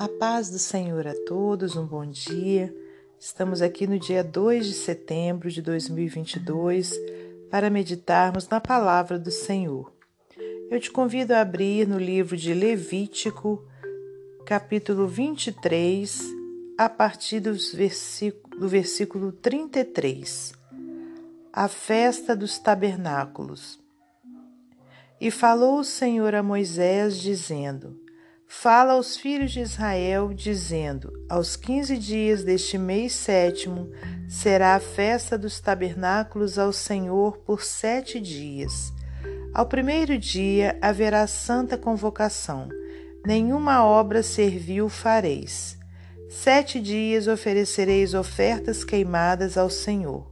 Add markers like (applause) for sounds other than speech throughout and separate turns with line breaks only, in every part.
A paz do Senhor a todos, um bom dia. Estamos aqui no dia 2 de setembro de 2022 para meditarmos na palavra do Senhor. Eu te convido a abrir no livro de Levítico, capítulo 23, a partir dos do versículo 33. A festa dos tabernáculos. E falou o Senhor a Moisés, dizendo: Fala aos filhos de Israel, dizendo: Aos quinze dias deste mês sétimo será a festa dos tabernáculos ao Senhor por sete dias. Ao primeiro dia haverá santa convocação, nenhuma obra servil fareis. Sete dias oferecereis ofertas queimadas ao Senhor.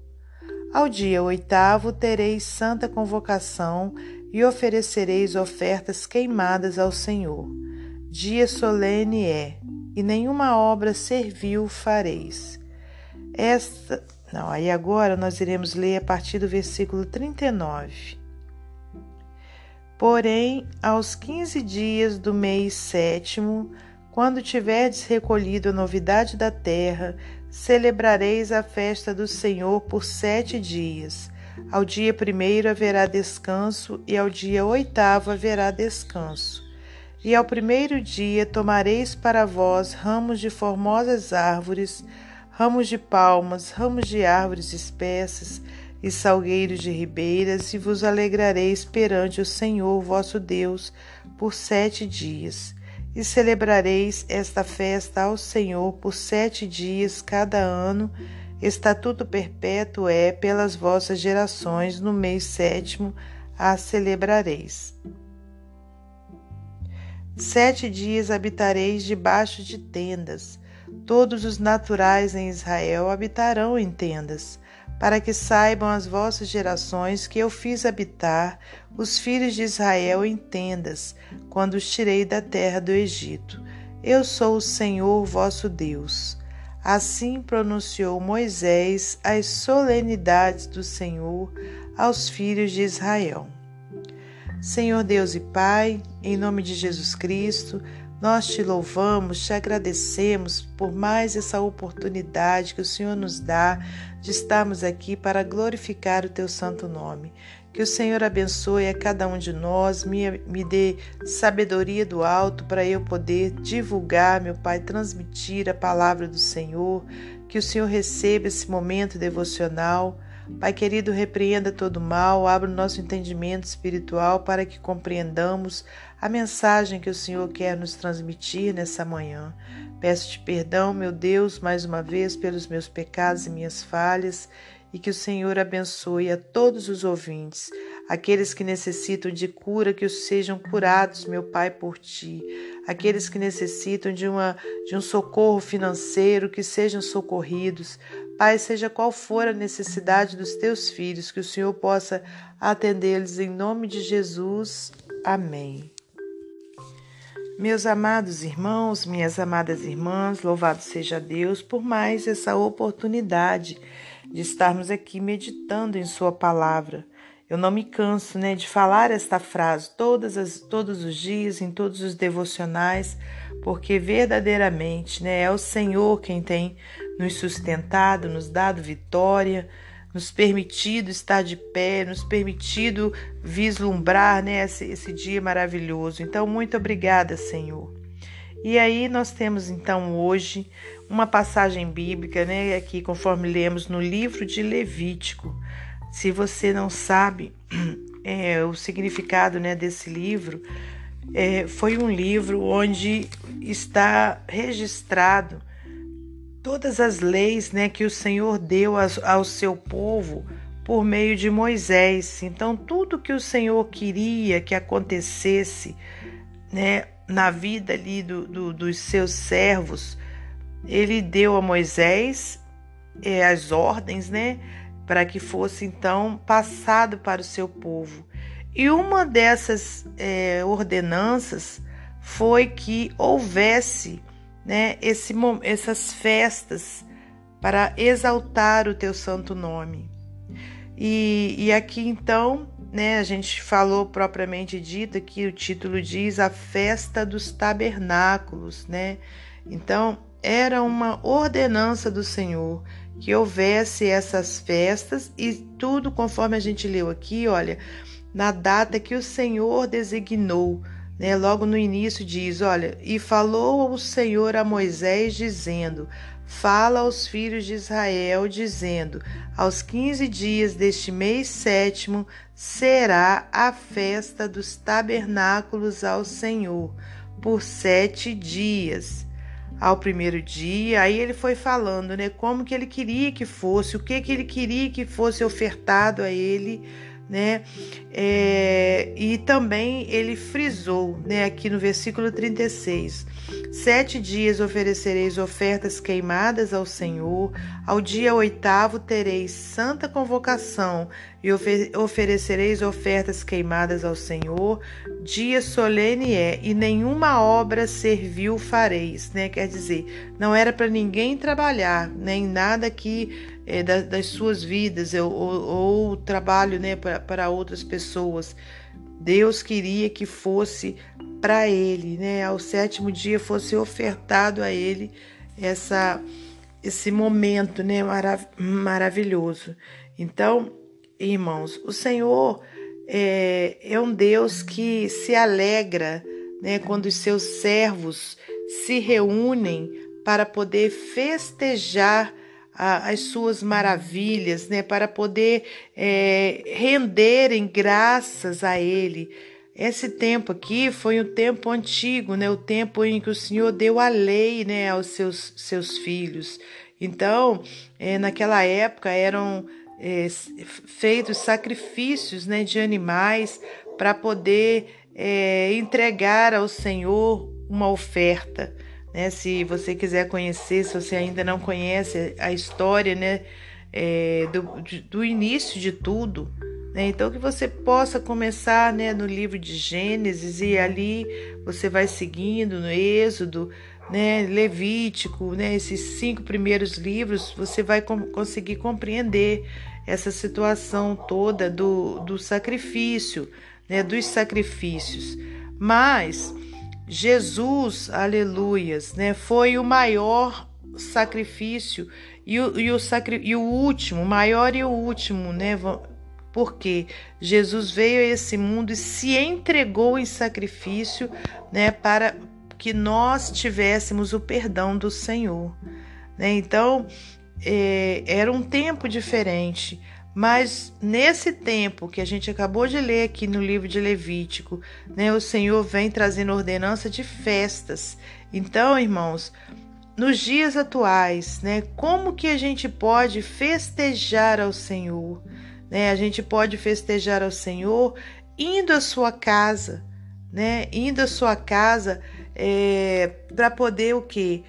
Ao dia oitavo tereis santa convocação e oferecereis ofertas queimadas ao Senhor. Dia solene é, e nenhuma obra servil fareis. Esta. Não, aí agora nós iremos ler a partir do versículo 39. Porém, aos quinze dias do mês sétimo, quando tiverdes recolhido a novidade da terra, celebrareis a festa do Senhor por sete dias ao dia primeiro haverá descanso, e ao dia oitavo haverá descanso. E ao primeiro dia tomareis para vós ramos de formosas árvores, ramos de palmas, ramos de árvores espessas e salgueiros de ribeiras, e vos alegrareis perante o Senhor vosso Deus por sete dias. E celebrareis esta festa ao Senhor por sete dias cada ano, Estatuto perpétuo é pelas vossas gerações, no mês sétimo a celebrareis. Sete dias habitareis debaixo de tendas. Todos os naturais em Israel habitarão em tendas, para que saibam as vossas gerações que eu fiz habitar os filhos de Israel em tendas, quando os tirei da terra do Egito. Eu sou o Senhor vosso Deus. Assim pronunciou Moisés as solenidades do Senhor aos filhos de Israel. Senhor Deus e Pai, em nome de Jesus Cristo, nós te louvamos, te agradecemos por mais essa oportunidade que o Senhor nos dá de estarmos aqui para glorificar o teu santo nome. Que o Senhor abençoe a cada um de nós, me, me dê sabedoria do alto para eu poder divulgar, meu Pai, transmitir a palavra do Senhor. Que o Senhor receba esse momento devocional. Pai querido, repreenda todo mal, abra o nosso entendimento espiritual para que compreendamos a mensagem que o Senhor quer nos transmitir nessa manhã. Peço-te perdão, meu Deus, mais uma vez pelos meus pecados e minhas falhas e que o Senhor abençoe a todos os ouvintes, aqueles que necessitam de cura, que os sejam curados, meu Pai, por ti, aqueles que necessitam de, uma, de um socorro financeiro, que sejam socorridos. Pai, seja qual for a necessidade dos teus filhos, que o Senhor possa atendê-los em nome de Jesus. Amém. Meus amados irmãos, minhas amadas irmãs, louvado seja Deus por mais essa oportunidade de estarmos aqui meditando em Sua palavra. Eu não me canso né, de falar esta frase todas as, todos os dias, em todos os devocionais, porque verdadeiramente né, é o Senhor quem tem nos sustentado, nos dado vitória, nos permitido estar de pé, nos permitido vislumbrar né, esse, esse dia maravilhoso. Então, muito obrigada, Senhor. E aí nós temos então hoje uma passagem bíblica, né, aqui conforme lemos no livro de Levítico. Se você não sabe (clears throat) é, o significado né, desse livro, é, foi um livro onde está registrado todas as leis né, que o Senhor deu ao, seu povo por meio de Moisés. Então, tudo que o Senhor queria que acontecesse né, na vida ali do, do, dos seus servos, ele deu a Moisés é, as ordens, né, para que fosse então passado para o seu povo. E uma dessas é, ordenanças foi que houvesse né, esse, essas festas para exaltar o teu santo nome. E, e aqui então, né, a gente falou propriamente dito que o título diz a festa dos tabernáculos, né? Então, era uma ordenança do Senhor que houvesse essas festas e tudo conforme a gente leu aqui, olha, na data que o Senhor designou. Né? Logo no início diz: Olha, e falou o Senhor a Moisés, dizendo: Fala aos filhos de Israel, dizendo: Aos quinze dias deste mês sétimo será a festa dos tabernáculos ao Senhor, por sete dias. Ao primeiro dia, aí ele foi falando, né, como que ele queria que fosse, o que que ele queria que fosse ofertado a ele né? É, e também ele frisou, né, aqui no versículo 36, Sete dias oferecereis ofertas queimadas ao Senhor, ao dia oitavo tereis santa convocação e oferecereis ofertas queimadas ao Senhor, dia solene é, e nenhuma obra servil fareis, né? Quer dizer, não era para ninguém trabalhar, nem nada que é, das suas vidas ou, ou, ou trabalho, né, para outras pessoas. Deus queria que fosse para ele, né? Ao sétimo dia fosse ofertado a ele essa esse momento, né, marav maravilhoso. Então, irmãos, o Senhor é, é um Deus que se alegra, né, quando os seus servos se reúnem para poder festejar as suas maravilhas, né, para poder é, renderem graças a Ele. Esse tempo aqui foi um tempo antigo, né, o tempo em que o Senhor deu a lei, né, aos seus, seus filhos. Então, é, naquela época eram é, feitos sacrifícios, né, de animais para poder é, entregar ao Senhor uma oferta. Né? Se você quiser conhecer, se você ainda não conhece a história né, é, do, do início de tudo, né? então que você possa começar né, no livro de Gênesis e ali você vai seguindo no Êxodo, né, Levítico, né, esses cinco primeiros livros, você vai com, conseguir compreender essa situação toda do, do sacrifício, né, dos sacrifícios. Mas Jesus, aleluias, né, foi o maior sacrifício e o, e o, sacri, e o último, maior e o último, né? Porque Jesus veio a esse mundo e se entregou em sacrifício, né, para que nós tivéssemos o perdão do Senhor. Né? Então, é, era um tempo diferente. Mas nesse tempo que a gente acabou de ler aqui no livro de Levítico, né, o Senhor vem trazendo ordenança de festas. Então, irmãos, nos dias atuais, né, como que a gente pode festejar ao Senhor? Né? A gente pode festejar ao Senhor indo à sua casa, né? Indo à sua casa é, para poder o quê?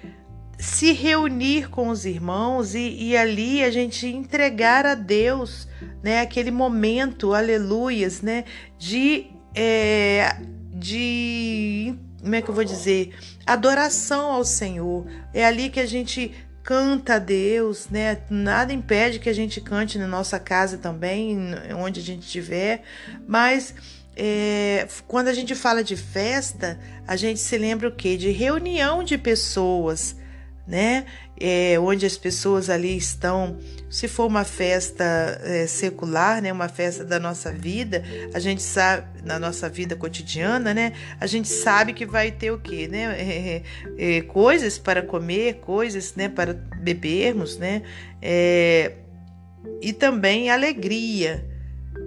Se reunir com os irmãos e, e, ali a gente entregar a Deus, né, aquele momento, aleluias, né, de, é, de, como é que eu vou dizer, adoração ao Senhor. É ali que a gente canta a Deus, né? Nada impede que a gente cante na nossa casa também, onde a gente estiver, mas é, quando a gente fala de festa, a gente se lembra o quê? De reunião de pessoas, né? É, onde as pessoas ali estão. Se for uma festa é, secular, né? Uma festa da nossa vida, a gente sabe na nossa vida cotidiana, né? A gente sabe que vai ter o quê, né? É, é, é coisas para comer, coisas, né? Para bebermos, né? É, e também alegria.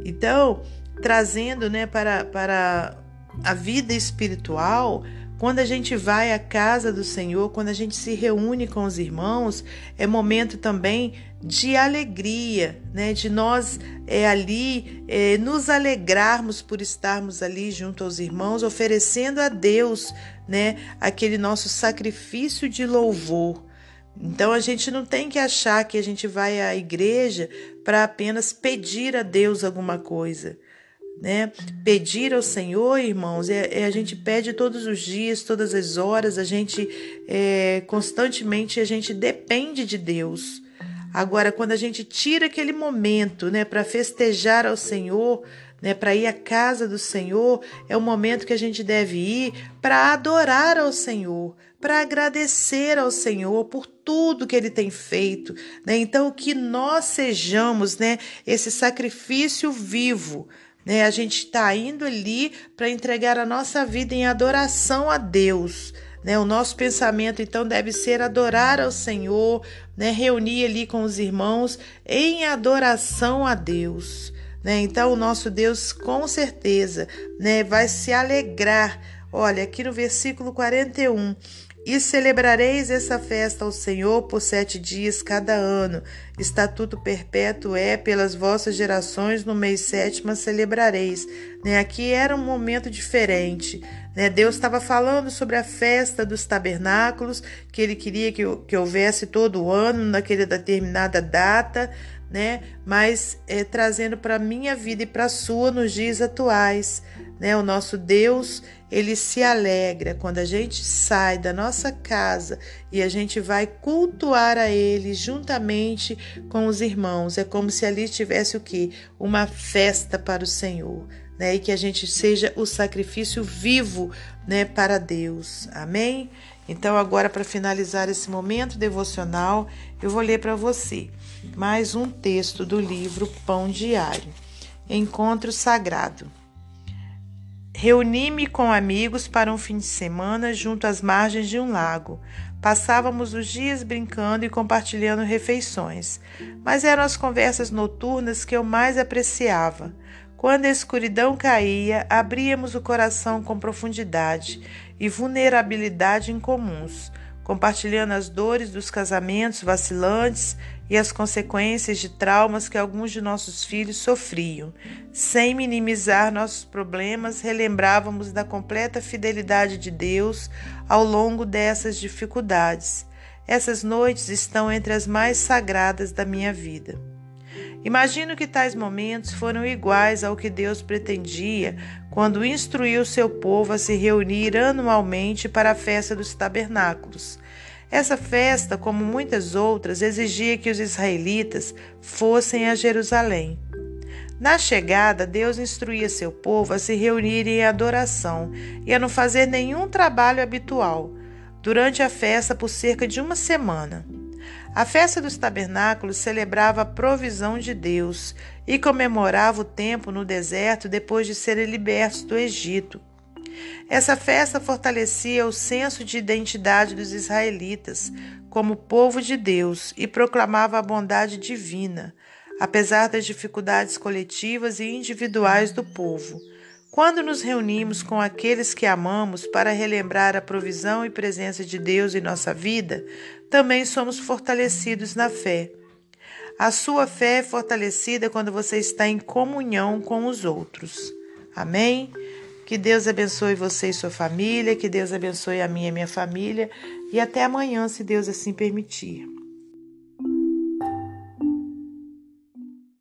Então, trazendo, né? Para para a vida espiritual quando a gente vai à casa do Senhor, quando a gente se reúne com os irmãos, é momento também de alegria, né? De nós é, ali é, nos alegrarmos por estarmos ali junto aos irmãos, oferecendo a Deus, né? Aquele nosso sacrifício de louvor. Então a gente não tem que achar que a gente vai à igreja para apenas pedir a Deus alguma coisa né? Pedir ao Senhor, irmãos, é, é, a gente pede todos os dias, todas as horas, a gente é, constantemente a gente depende de Deus. Agora, quando a gente tira aquele momento, né, para festejar ao Senhor, né, para ir à casa do Senhor, é o momento que a gente deve ir para adorar ao Senhor, para agradecer ao Senhor por tudo que ele tem feito, né? Então que nós sejamos, né, esse sacrifício vivo, né? A gente está indo ali para entregar a nossa vida em adoração a Deus. Né, o nosso pensamento então deve ser adorar ao Senhor, né, reunir ali com os irmãos em adoração a Deus. Né? Então, o nosso Deus com certeza né, vai se alegrar. Olha, aqui no versículo 41, e celebrareis essa festa ao Senhor por sete dias cada ano. Estatuto perpétuo é pelas vossas gerações, no mês sétimo celebrareis. Né? Aqui era um momento diferente. Né? Deus estava falando sobre a festa dos tabernáculos, que ele queria que, que houvesse todo ano, naquela determinada data, né? mas é, trazendo para a minha vida e para a sua nos dias atuais. Né? O nosso Deus ele se alegra quando a gente sai da nossa casa e a gente vai cultuar a Ele juntamente com os irmãos. É como se ali tivesse o que? Uma festa para o Senhor. Né, e que a gente seja o sacrifício vivo né, para Deus. Amém? Então, agora, para finalizar esse momento devocional, eu vou ler para você mais um texto do livro Pão Diário Encontro Sagrado. Reuni-me com amigos para um fim de semana junto às margens de um lago. Passávamos os dias brincando e compartilhando refeições, mas eram as conversas noturnas que eu mais apreciava. Quando a escuridão caía, abríamos o coração com profundidade e vulnerabilidade incomuns, compartilhando as dores dos casamentos vacilantes e as consequências de traumas que alguns de nossos filhos sofriam. Sem minimizar nossos problemas, relembrávamos da completa fidelidade de Deus ao longo dessas dificuldades. Essas noites estão entre as mais sagradas da minha vida. Imagino que tais momentos foram iguais ao que Deus pretendia quando instruiu seu povo a se reunir anualmente para a festa dos tabernáculos essa festa, como muitas outras, exigia que os israelitas fossem a Jerusalém. Na chegada, Deus instruía seu povo a se reunir em adoração e a não fazer nenhum trabalho habitual durante a festa por cerca de uma semana. A festa dos tabernáculos celebrava a provisão de Deus e comemorava o tempo no deserto depois de serem libertos do Egito. Essa festa fortalecia o senso de identidade dos israelitas como povo de Deus e proclamava a bondade divina, apesar das dificuldades coletivas e individuais do povo. Quando nos reunimos com aqueles que amamos para relembrar a provisão e presença de Deus em nossa vida, também somos fortalecidos na fé. A sua fé é fortalecida quando você está em comunhão com os outros. Amém? Que Deus abençoe você e sua família, que Deus abençoe a minha e minha família. E até amanhã, se Deus assim permitir.